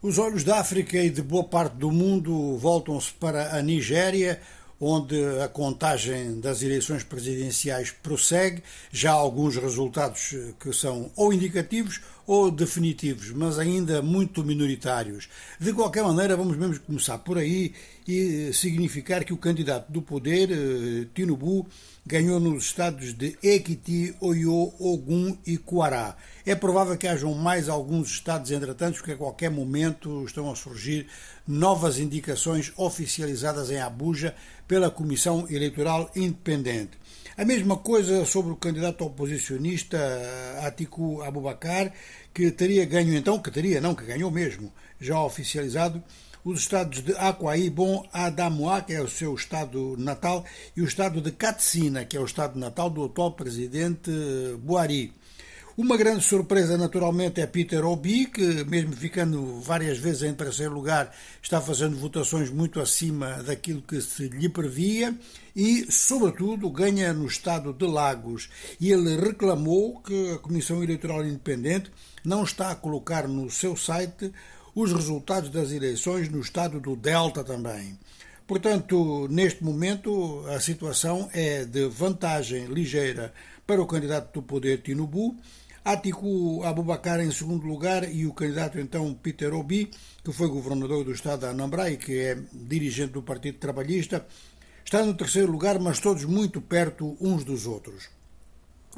Os olhos da África e de boa parte do mundo voltam-se para a Nigéria, onde a contagem das eleições presidenciais prossegue. Já há alguns resultados que são ou indicativos ou definitivos, mas ainda muito minoritários. De qualquer maneira, vamos mesmo começar por aí e significar que o candidato do poder, eh, Tinubu, ganhou nos estados de Ekiti, Oyo, Ogun e Kuará. É provável que hajam mais alguns estados, entretanto, porque a qualquer momento estão a surgir novas indicações oficializadas em Abuja pela Comissão Eleitoral Independente. A mesma coisa sobre o candidato oposicionista Atiku Abubakar, que teria ganho então, que teria, não, que ganhou mesmo, já oficializado, os estados de Akwa Ibom, Adamua, que é o seu estado natal, e o estado de Katsina, que é o estado natal do atual presidente Buhari. Uma grande surpresa, naturalmente, é Peter Obi, que, mesmo ficando várias vezes em terceiro lugar, está fazendo votações muito acima daquilo que se lhe previa e, sobretudo, ganha no estado de Lagos. E ele reclamou que a Comissão Eleitoral Independente não está a colocar no seu site os resultados das eleições no estado do Delta também. Portanto, neste momento, a situação é de vantagem ligeira para o candidato do poder Tinubu Atiku Abubakar em segundo lugar e o candidato então Peter Obi, que foi governador do estado de Anambra e que é dirigente do Partido Trabalhista, está no terceiro lugar, mas todos muito perto uns dos outros.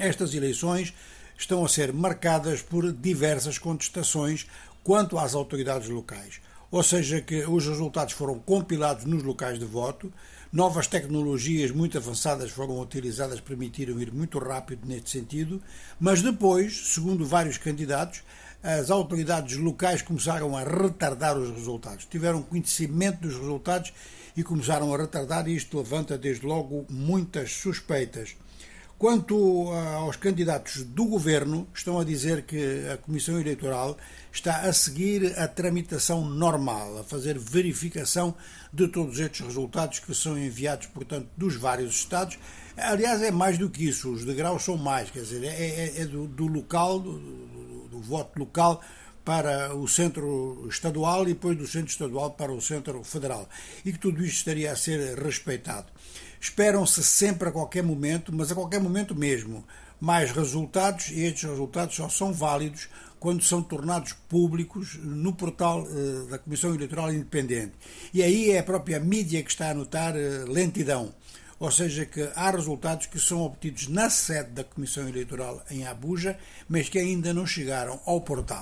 Estas eleições estão a ser marcadas por diversas contestações quanto às autoridades locais ou seja, que os resultados foram compilados nos locais de voto, novas tecnologias muito avançadas foram utilizadas, permitiram ir muito rápido neste sentido, mas depois, segundo vários candidatos, as autoridades locais começaram a retardar os resultados, tiveram conhecimento dos resultados e começaram a retardar, e isto levanta desde logo muitas suspeitas. Quanto aos candidatos do governo, estão a dizer que a Comissão Eleitoral está a seguir a tramitação normal, a fazer verificação de todos estes resultados que são enviados, portanto, dos vários Estados. Aliás, é mais do que isso, os degraus são mais, quer dizer, é, é, é do, do, local, do, do, do voto local para o centro estadual e depois do centro estadual para o centro federal. E que tudo isto estaria a ser respeitado. Esperam-se sempre a qualquer momento, mas a qualquer momento mesmo, mais resultados e estes resultados só são válidos quando são tornados públicos no portal uh, da Comissão Eleitoral Independente. E aí é a própria mídia que está a notar uh, lentidão. Ou seja, que há resultados que são obtidos na sede da Comissão Eleitoral em Abuja, mas que ainda não chegaram ao portal.